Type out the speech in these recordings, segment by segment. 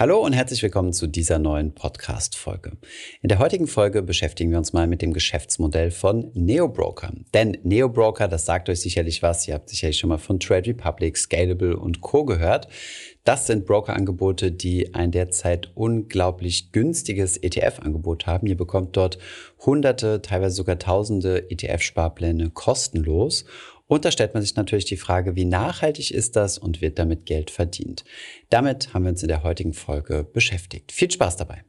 Hallo und herzlich willkommen zu dieser neuen Podcast-Folge. In der heutigen Folge beschäftigen wir uns mal mit dem Geschäftsmodell von Neobroker. Denn Neobroker, das sagt euch sicherlich was, ihr habt sicherlich schon mal von Trade Republic, Scalable und Co. gehört. Das sind Brokerangebote, die ein derzeit unglaublich günstiges ETF-Angebot haben. Ihr bekommt dort hunderte, teilweise sogar tausende ETF-Sparpläne kostenlos. Und da stellt man sich natürlich die Frage, wie nachhaltig ist das und wird damit Geld verdient? Damit haben wir uns in der heutigen Folge beschäftigt. Viel Spaß dabei!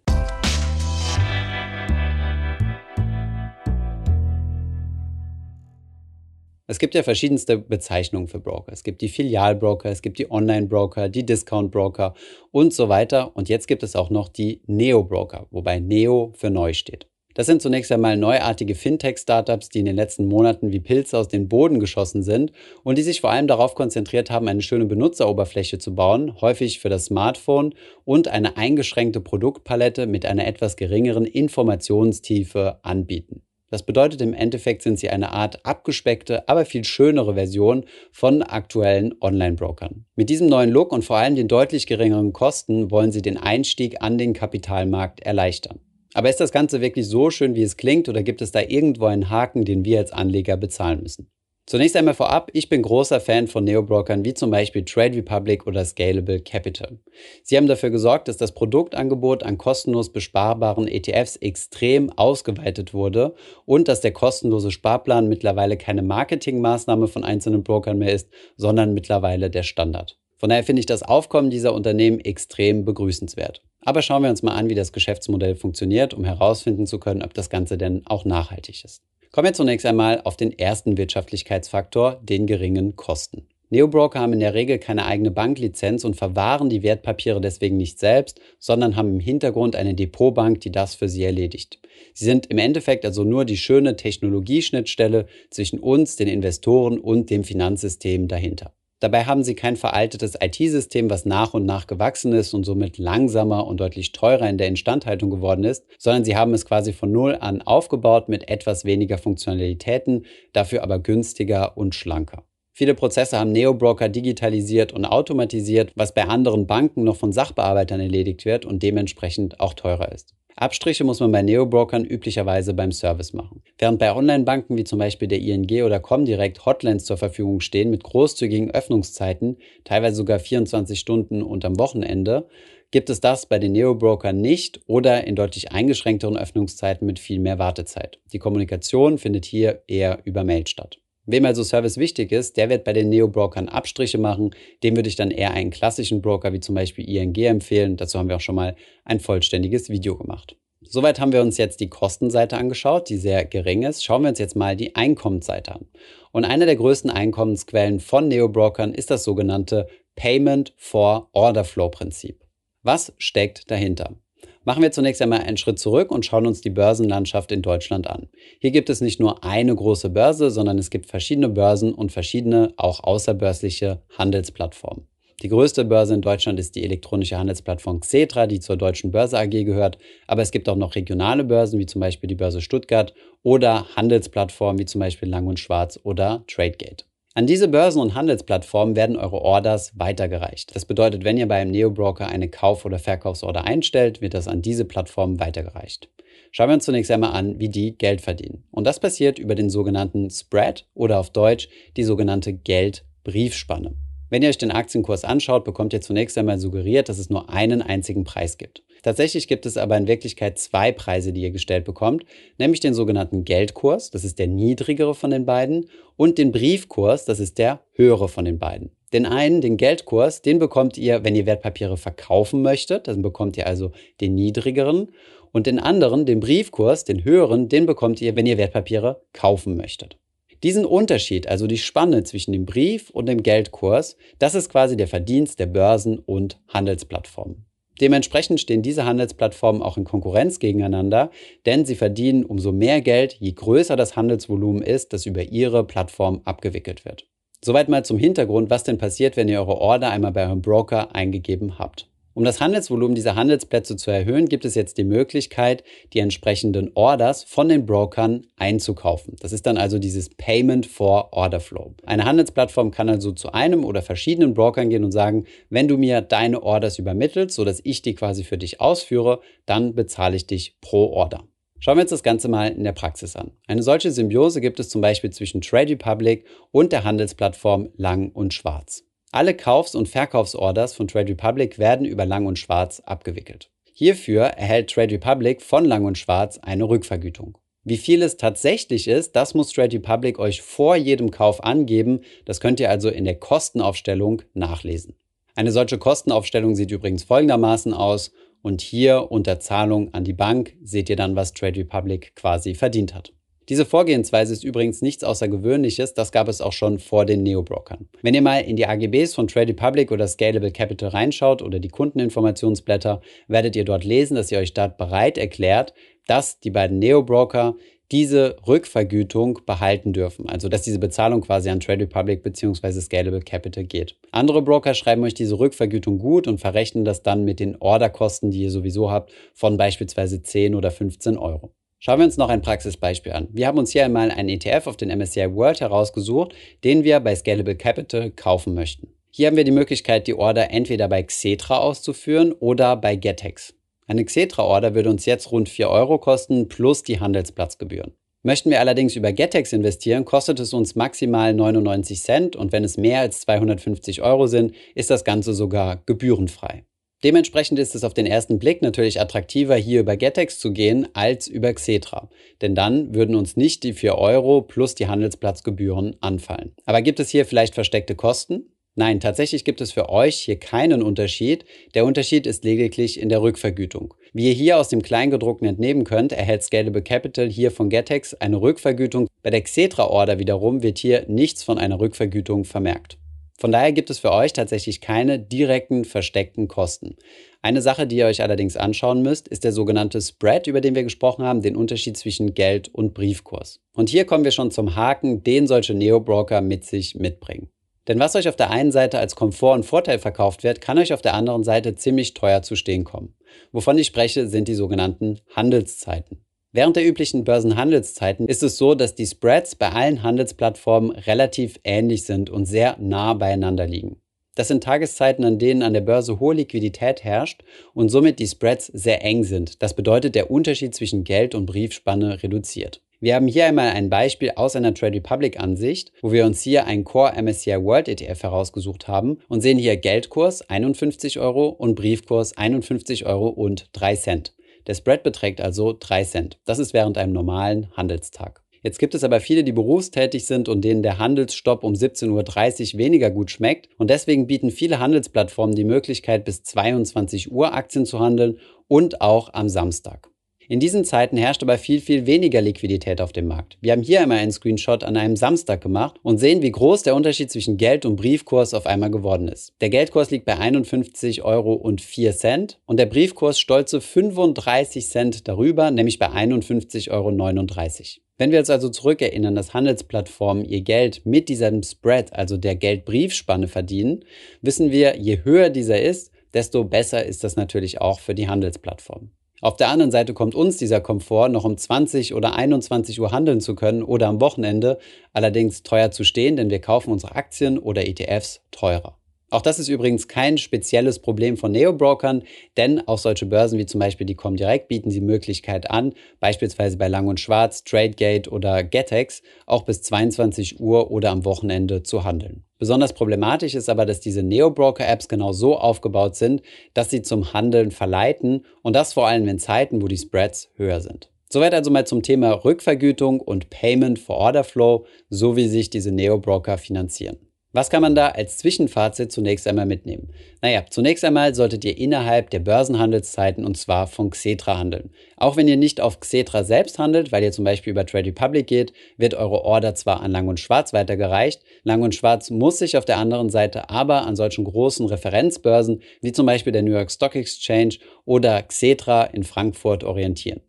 Es gibt ja verschiedenste Bezeichnungen für Broker. Es gibt die Filialbroker, es gibt die Online-Broker, die Discount-Broker und so weiter. Und jetzt gibt es auch noch die Neo-Broker, wobei Neo für neu steht. Das sind zunächst einmal neuartige Fintech-Startups, die in den letzten Monaten wie Pilze aus dem Boden geschossen sind und die sich vor allem darauf konzentriert haben, eine schöne Benutzeroberfläche zu bauen, häufig für das Smartphone und eine eingeschränkte Produktpalette mit einer etwas geringeren Informationstiefe anbieten. Das bedeutet im Endeffekt sind sie eine Art abgespeckte, aber viel schönere Version von aktuellen Online-Brokern. Mit diesem neuen Look und vor allem den deutlich geringeren Kosten wollen sie den Einstieg an den Kapitalmarkt erleichtern. Aber ist das Ganze wirklich so schön, wie es klingt, oder gibt es da irgendwo einen Haken, den wir als Anleger bezahlen müssen? Zunächst einmal vorab, ich bin großer Fan von Neobrokern wie zum Beispiel Trade Republic oder Scalable Capital. Sie haben dafür gesorgt, dass das Produktangebot an kostenlos besparbaren ETFs extrem ausgeweitet wurde und dass der kostenlose Sparplan mittlerweile keine Marketingmaßnahme von einzelnen Brokern mehr ist, sondern mittlerweile der Standard. Von daher finde ich das Aufkommen dieser Unternehmen extrem begrüßenswert. Aber schauen wir uns mal an, wie das Geschäftsmodell funktioniert, um herausfinden zu können, ob das Ganze denn auch nachhaltig ist. Kommen wir zunächst einmal auf den ersten Wirtschaftlichkeitsfaktor, den geringen Kosten. Neobroker haben in der Regel keine eigene Banklizenz und verwahren die Wertpapiere deswegen nicht selbst, sondern haben im Hintergrund eine Depotbank, die das für sie erledigt. Sie sind im Endeffekt also nur die schöne Technologieschnittstelle zwischen uns, den Investoren und dem Finanzsystem dahinter. Dabei haben sie kein veraltetes IT-System, was nach und nach gewachsen ist und somit langsamer und deutlich teurer in der Instandhaltung geworden ist, sondern sie haben es quasi von Null an aufgebaut mit etwas weniger Funktionalitäten, dafür aber günstiger und schlanker. Viele Prozesse haben Neobroker digitalisiert und automatisiert, was bei anderen Banken noch von Sachbearbeitern erledigt wird und dementsprechend auch teurer ist. Abstriche muss man bei Neobrokern üblicherweise beim Service machen. Während bei Online-Banken wie zum Beispiel der ING oder Comdirect Hotlines zur Verfügung stehen mit großzügigen Öffnungszeiten, teilweise sogar 24 Stunden und am Wochenende, gibt es das bei den Neobrokern nicht oder in deutlich eingeschränkteren Öffnungszeiten mit viel mehr Wartezeit. Die Kommunikation findet hier eher über Mail statt. Wem also Service wichtig ist, der wird bei den Neo-Brokern Abstriche machen. Dem würde ich dann eher einen klassischen Broker wie zum Beispiel ING empfehlen. Dazu haben wir auch schon mal ein vollständiges Video gemacht. Soweit haben wir uns jetzt die Kostenseite angeschaut, die sehr gering ist. Schauen wir uns jetzt mal die Einkommensseite an. Und eine der größten Einkommensquellen von Neo-Brokern ist das sogenannte Payment for Order Flow Prinzip. Was steckt dahinter? Machen wir zunächst einmal einen Schritt zurück und schauen uns die Börsenlandschaft in Deutschland an. Hier gibt es nicht nur eine große Börse, sondern es gibt verschiedene Börsen und verschiedene auch außerbörsliche Handelsplattformen. Die größte Börse in Deutschland ist die elektronische Handelsplattform Xetra, die zur Deutschen Börse AG gehört. Aber es gibt auch noch regionale Börsen, wie zum Beispiel die Börse Stuttgart oder Handelsplattformen wie zum Beispiel Lang und Schwarz oder Tradegate. An diese Börsen- und Handelsplattformen werden eure Orders weitergereicht. Das bedeutet, wenn ihr bei einem Neo-Broker eine Kauf- oder Verkaufsorder einstellt, wird das an diese Plattform weitergereicht. Schauen wir uns zunächst einmal an, wie die Geld verdienen. Und das passiert über den sogenannten Spread oder auf Deutsch die sogenannte Geldbriefspanne. Wenn ihr euch den Aktienkurs anschaut, bekommt ihr zunächst einmal suggeriert, dass es nur einen einzigen Preis gibt. Tatsächlich gibt es aber in Wirklichkeit zwei Preise, die ihr gestellt bekommt, nämlich den sogenannten Geldkurs, das ist der niedrigere von den beiden, und den Briefkurs, das ist der höhere von den beiden. Den einen, den Geldkurs, den bekommt ihr, wenn ihr Wertpapiere verkaufen möchtet, dann bekommt ihr also den niedrigeren. Und den anderen, den Briefkurs, den höheren, den bekommt ihr, wenn ihr Wertpapiere kaufen möchtet. Diesen Unterschied, also die Spanne zwischen dem Brief und dem Geldkurs, das ist quasi der Verdienst der Börsen und Handelsplattformen. Dementsprechend stehen diese Handelsplattformen auch in Konkurrenz gegeneinander, denn sie verdienen umso mehr Geld, je größer das Handelsvolumen ist, das über ihre Plattform abgewickelt wird. Soweit mal zum Hintergrund, was denn passiert, wenn ihr eure Order einmal bei eurem Broker eingegeben habt. Um das Handelsvolumen dieser Handelsplätze zu erhöhen, gibt es jetzt die Möglichkeit, die entsprechenden Orders von den Brokern einzukaufen. Das ist dann also dieses Payment for Order Flow. Eine Handelsplattform kann also zu einem oder verschiedenen Brokern gehen und sagen, wenn du mir deine Orders übermittelst, sodass ich die quasi für dich ausführe, dann bezahle ich dich pro Order. Schauen wir uns das Ganze mal in der Praxis an. Eine solche Symbiose gibt es zum Beispiel zwischen Trade Republic und der Handelsplattform Lang und Schwarz. Alle Kaufs- und Verkaufsorders von Trade Republic werden über Lang und Schwarz abgewickelt. Hierfür erhält Trade Republic von Lang und Schwarz eine Rückvergütung. Wie viel es tatsächlich ist, das muss Trade Republic euch vor jedem Kauf angeben. Das könnt ihr also in der Kostenaufstellung nachlesen. Eine solche Kostenaufstellung sieht übrigens folgendermaßen aus und hier unter Zahlung an die Bank seht ihr dann, was Trade Republic quasi verdient hat. Diese Vorgehensweise ist übrigens nichts Außergewöhnliches, das gab es auch schon vor den Neobrokern. Wenn ihr mal in die AGBs von Trade Republic oder Scalable Capital reinschaut oder die Kundeninformationsblätter, werdet ihr dort lesen, dass ihr euch dort bereit erklärt, dass die beiden Neobroker diese Rückvergütung behalten dürfen. Also dass diese Bezahlung quasi an Trade Republic bzw. Scalable Capital geht. Andere Broker schreiben euch diese Rückvergütung gut und verrechnen das dann mit den Orderkosten, die ihr sowieso habt, von beispielsweise 10 oder 15 Euro. Schauen wir uns noch ein Praxisbeispiel an. Wir haben uns hier einmal einen ETF auf den MSCI World herausgesucht, den wir bei Scalable Capital kaufen möchten. Hier haben wir die Möglichkeit, die Order entweder bei Xetra auszuführen oder bei Getex. Eine Xetra-Order würde uns jetzt rund 4 Euro kosten plus die Handelsplatzgebühren. Möchten wir allerdings über Getex investieren, kostet es uns maximal 99 Cent und wenn es mehr als 250 Euro sind, ist das Ganze sogar gebührenfrei. Dementsprechend ist es auf den ersten Blick natürlich attraktiver, hier über Getex zu gehen, als über Xetra. Denn dann würden uns nicht die 4 Euro plus die Handelsplatzgebühren anfallen. Aber gibt es hier vielleicht versteckte Kosten? Nein, tatsächlich gibt es für euch hier keinen Unterschied. Der Unterschied ist lediglich in der Rückvergütung. Wie ihr hier aus dem Kleingedruckten entnehmen könnt, erhält Scalable Capital hier von Getex eine Rückvergütung. Bei der Xetra-Order wiederum wird hier nichts von einer Rückvergütung vermerkt. Von daher gibt es für euch tatsächlich keine direkten versteckten Kosten. Eine Sache, die ihr euch allerdings anschauen müsst, ist der sogenannte Spread, über den wir gesprochen haben, den Unterschied zwischen Geld und Briefkurs. Und hier kommen wir schon zum Haken, den solche Neo-Broker mit sich mitbringen. Denn was euch auf der einen Seite als Komfort und Vorteil verkauft wird, kann euch auf der anderen Seite ziemlich teuer zu stehen kommen. Wovon ich spreche, sind die sogenannten Handelszeiten. Während der üblichen Börsenhandelszeiten ist es so, dass die Spreads bei allen Handelsplattformen relativ ähnlich sind und sehr nah beieinander liegen. Das sind Tageszeiten, an denen an der Börse hohe Liquidität herrscht und somit die Spreads sehr eng sind. Das bedeutet, der Unterschied zwischen Geld- und Briefspanne reduziert. Wir haben hier einmal ein Beispiel aus einer Trade Republic Ansicht, wo wir uns hier einen Core MSCI World ETF herausgesucht haben und sehen hier Geldkurs 51 Euro und Briefkurs 51 Euro und 3 Cent. Der Spread beträgt also 3 Cent. Das ist während einem normalen Handelstag. Jetzt gibt es aber viele, die berufstätig sind und denen der Handelsstopp um 17.30 Uhr weniger gut schmeckt. Und deswegen bieten viele Handelsplattformen die Möglichkeit, bis 22 Uhr Aktien zu handeln und auch am Samstag. In diesen Zeiten herrscht aber viel, viel weniger Liquidität auf dem Markt. Wir haben hier einmal einen Screenshot an einem Samstag gemacht und sehen, wie groß der Unterschied zwischen Geld- und Briefkurs auf einmal geworden ist. Der Geldkurs liegt bei 51 Euro und 4 Cent und der Briefkurs stolze 35 Cent darüber, nämlich bei 51,39 Euro. Wenn wir uns also zurückerinnern, dass Handelsplattformen ihr Geld mit diesem Spread, also der Geldbriefspanne verdienen, wissen wir, je höher dieser ist, desto besser ist das natürlich auch für die Handelsplattform. Auf der anderen Seite kommt uns dieser Komfort, noch um 20 oder 21 Uhr handeln zu können oder am Wochenende, allerdings teuer zu stehen, denn wir kaufen unsere Aktien oder ETFs teurer. Auch das ist übrigens kein spezielles Problem von Neo-Brokern, denn auch solche Börsen wie zum Beispiel die Comdirect bieten die Möglichkeit an, beispielsweise bei Lang und Schwarz, TradeGate oder Getex auch bis 22 Uhr oder am Wochenende zu handeln. Besonders problematisch ist aber, dass diese Neo-Broker-Apps genau so aufgebaut sind, dass sie zum Handeln verleiten und das vor allem in Zeiten, wo die Spreads höher sind. Soweit also mal zum Thema Rückvergütung und Payment for Order Flow, so wie sich diese Neo-Broker finanzieren. Was kann man da als Zwischenfazit zunächst einmal mitnehmen? Naja, zunächst einmal solltet ihr innerhalb der Börsenhandelszeiten und zwar von Xetra handeln. Auch wenn ihr nicht auf Xetra selbst handelt, weil ihr zum Beispiel über Trade Republic geht, wird eure Order zwar an Lang und Schwarz weitergereicht. Lang und Schwarz muss sich auf der anderen Seite aber an solchen großen Referenzbörsen wie zum Beispiel der New York Stock Exchange oder Xetra in Frankfurt orientieren.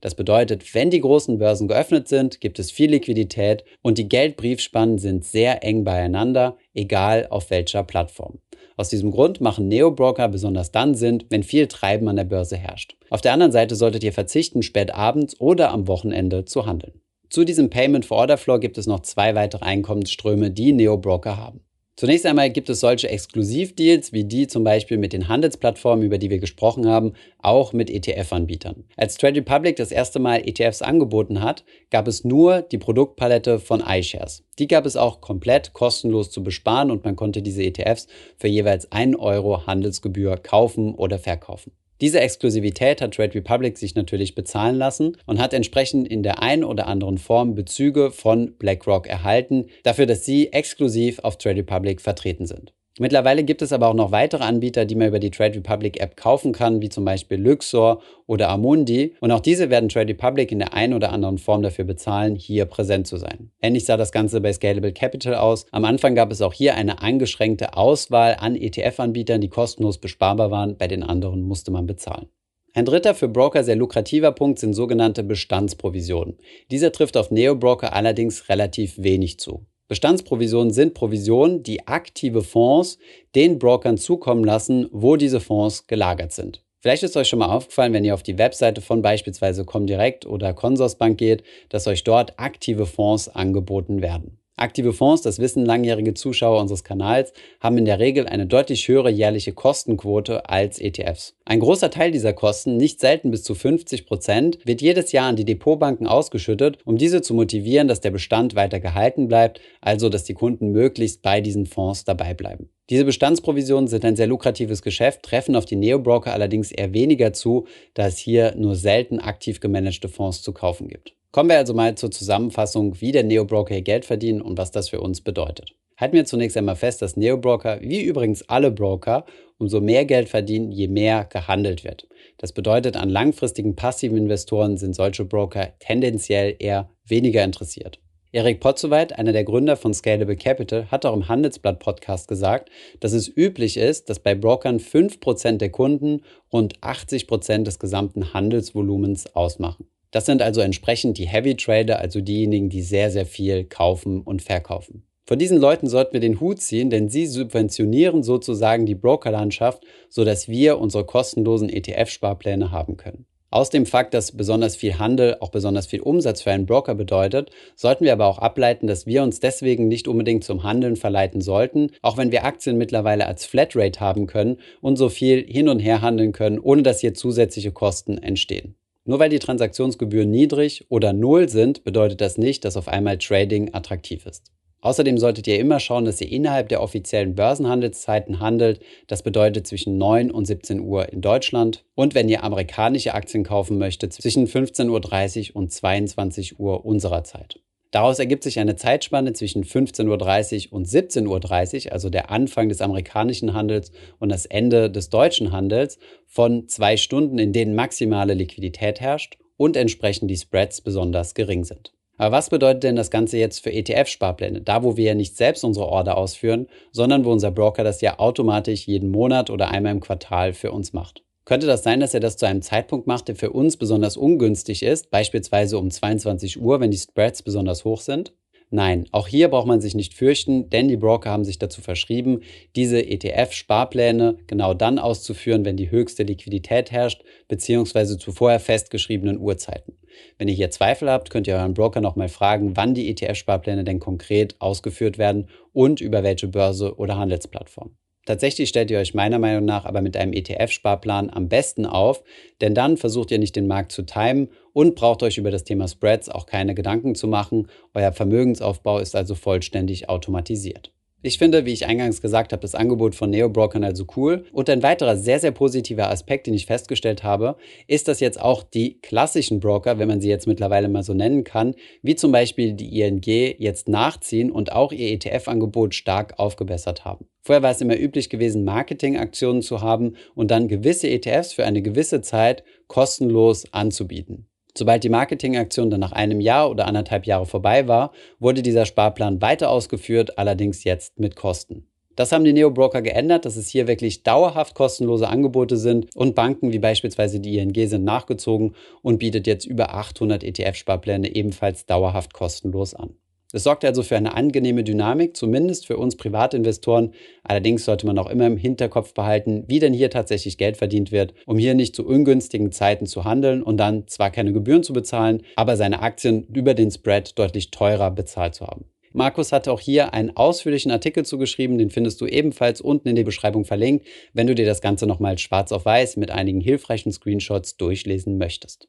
Das bedeutet, wenn die großen Börsen geöffnet sind, gibt es viel Liquidität und die Geldbriefspannen sind sehr eng beieinander, egal auf welcher Plattform. Aus diesem Grund machen Neo-Broker besonders dann Sinn, wenn viel Treiben an der Börse herrscht. Auf der anderen Seite solltet ihr verzichten, spät abends oder am Wochenende zu handeln. Zu diesem Payment for Order Flow gibt es noch zwei weitere Einkommensströme, die Neo-Broker haben. Zunächst einmal gibt es solche Exklusivdeals wie die zum Beispiel mit den Handelsplattformen, über die wir gesprochen haben, auch mit ETF-Anbietern. Als Trade Republic das erste Mal ETFs angeboten hat, gab es nur die Produktpalette von iShares. Die gab es auch komplett kostenlos zu besparen und man konnte diese ETFs für jeweils 1 Euro Handelsgebühr kaufen oder verkaufen. Diese Exklusivität hat Trade Republic sich natürlich bezahlen lassen und hat entsprechend in der einen oder anderen Form Bezüge von BlackRock erhalten, dafür, dass sie exklusiv auf Trade Republic vertreten sind. Mittlerweile gibt es aber auch noch weitere Anbieter, die man über die Trade Republic App kaufen kann, wie zum Beispiel Luxor oder Amundi. Und auch diese werden Trade Republic in der einen oder anderen Form dafür bezahlen, hier präsent zu sein. Ähnlich sah das Ganze bei Scalable Capital aus. Am Anfang gab es auch hier eine eingeschränkte Auswahl an ETF-Anbietern, die kostenlos besparbar waren. Bei den anderen musste man bezahlen. Ein dritter für Broker sehr lukrativer Punkt sind sogenannte Bestandsprovisionen. Dieser trifft auf Neo-Broker allerdings relativ wenig zu. Bestandsprovisionen sind Provisionen, die aktive Fonds den Brokern zukommen lassen, wo diese Fonds gelagert sind. Vielleicht ist euch schon mal aufgefallen, wenn ihr auf die Webseite von beispielsweise Comdirect oder Consorsbank geht, dass euch dort aktive Fonds angeboten werden. Aktive Fonds, das wissen langjährige Zuschauer unseres Kanals, haben in der Regel eine deutlich höhere jährliche Kostenquote als ETFs. Ein großer Teil dieser Kosten, nicht selten bis zu 50 Prozent, wird jedes Jahr an die Depotbanken ausgeschüttet, um diese zu motivieren, dass der Bestand weiter gehalten bleibt, also dass die Kunden möglichst bei diesen Fonds dabei bleiben. Diese Bestandsprovisionen sind ein sehr lukratives Geschäft, treffen auf die Neo-Broker allerdings eher weniger zu, da es hier nur selten aktiv gemanagte Fonds zu kaufen gibt. Kommen wir also mal zur Zusammenfassung, wie der Neo-Broker hier Geld verdient und was das für uns bedeutet. Halten wir zunächst einmal fest, dass Neo-Broker, wie übrigens alle Broker, umso mehr Geld verdienen, je mehr gehandelt wird. Das bedeutet, an langfristigen passiven Investoren sind solche Broker tendenziell eher weniger interessiert. Erik Potzowait, einer der Gründer von Scalable Capital, hat auch im Handelsblatt-Podcast gesagt, dass es üblich ist, dass bei Brokern 5% der Kunden rund 80% des gesamten Handelsvolumens ausmachen. Das sind also entsprechend die Heavy Trader, also diejenigen, die sehr, sehr viel kaufen und verkaufen. Von diesen Leuten sollten wir den Hut ziehen, denn sie subventionieren sozusagen die Brokerlandschaft, sodass wir unsere kostenlosen ETF-Sparpläne haben können. Aus dem Fakt, dass besonders viel Handel auch besonders viel Umsatz für einen Broker bedeutet, sollten wir aber auch ableiten, dass wir uns deswegen nicht unbedingt zum Handeln verleiten sollten, auch wenn wir Aktien mittlerweile als Flatrate haben können und so viel hin und her handeln können, ohne dass hier zusätzliche Kosten entstehen. Nur weil die Transaktionsgebühren niedrig oder null sind, bedeutet das nicht, dass auf einmal Trading attraktiv ist. Außerdem solltet ihr immer schauen, dass ihr innerhalb der offiziellen Börsenhandelszeiten handelt. Das bedeutet zwischen 9 und 17 Uhr in Deutschland. Und wenn ihr amerikanische Aktien kaufen möchtet, zwischen 15.30 Uhr und 22 Uhr unserer Zeit. Daraus ergibt sich eine Zeitspanne zwischen 15.30 Uhr und 17.30 Uhr, also der Anfang des amerikanischen Handels und das Ende des deutschen Handels, von zwei Stunden, in denen maximale Liquidität herrscht und entsprechend die Spreads besonders gering sind. Aber was bedeutet denn das Ganze jetzt für ETF-Sparpläne? Da, wo wir ja nicht selbst unsere Order ausführen, sondern wo unser Broker das ja automatisch jeden Monat oder einmal im Quartal für uns macht. Könnte das sein, dass er das zu einem Zeitpunkt macht, der für uns besonders ungünstig ist, beispielsweise um 22 Uhr, wenn die Spreads besonders hoch sind? Nein, auch hier braucht man sich nicht fürchten, denn die Broker haben sich dazu verschrieben, diese ETF-Sparpläne genau dann auszuführen, wenn die höchste Liquidität herrscht, beziehungsweise zu vorher festgeschriebenen Uhrzeiten. Wenn ihr hier Zweifel habt, könnt ihr euren Broker nochmal fragen, wann die ETF-Sparpläne denn konkret ausgeführt werden und über welche Börse oder Handelsplattform. Tatsächlich stellt ihr euch meiner Meinung nach aber mit einem ETF-Sparplan am besten auf, denn dann versucht ihr nicht den Markt zu timen und braucht euch über das Thema Spreads auch keine Gedanken zu machen. Euer Vermögensaufbau ist also vollständig automatisiert. Ich finde, wie ich eingangs gesagt habe, das Angebot von Neobrokern also cool. Und ein weiterer sehr, sehr positiver Aspekt, den ich festgestellt habe, ist, dass jetzt auch die klassischen Broker, wenn man sie jetzt mittlerweile mal so nennen kann, wie zum Beispiel die ING, jetzt nachziehen und auch ihr ETF-Angebot stark aufgebessert haben. Vorher war es immer üblich gewesen, Marketingaktionen zu haben und dann gewisse ETFs für eine gewisse Zeit kostenlos anzubieten. Sobald die Marketingaktion dann nach einem Jahr oder anderthalb Jahre vorbei war, wurde dieser Sparplan weiter ausgeführt, allerdings jetzt mit Kosten. Das haben die Neo-Broker geändert, dass es hier wirklich dauerhaft kostenlose Angebote sind und Banken wie beispielsweise die ING sind nachgezogen und bietet jetzt über 800 ETF-Sparpläne ebenfalls dauerhaft kostenlos an. Es sorgt also für eine angenehme Dynamik, zumindest für uns Privatinvestoren. Allerdings sollte man auch immer im Hinterkopf behalten, wie denn hier tatsächlich Geld verdient wird, um hier nicht zu ungünstigen Zeiten zu handeln und dann zwar keine Gebühren zu bezahlen, aber seine Aktien über den Spread deutlich teurer bezahlt zu haben. Markus hatte auch hier einen ausführlichen Artikel zugeschrieben, den findest du ebenfalls unten in der Beschreibung verlinkt, wenn du dir das Ganze nochmal schwarz auf weiß mit einigen hilfreichen Screenshots durchlesen möchtest.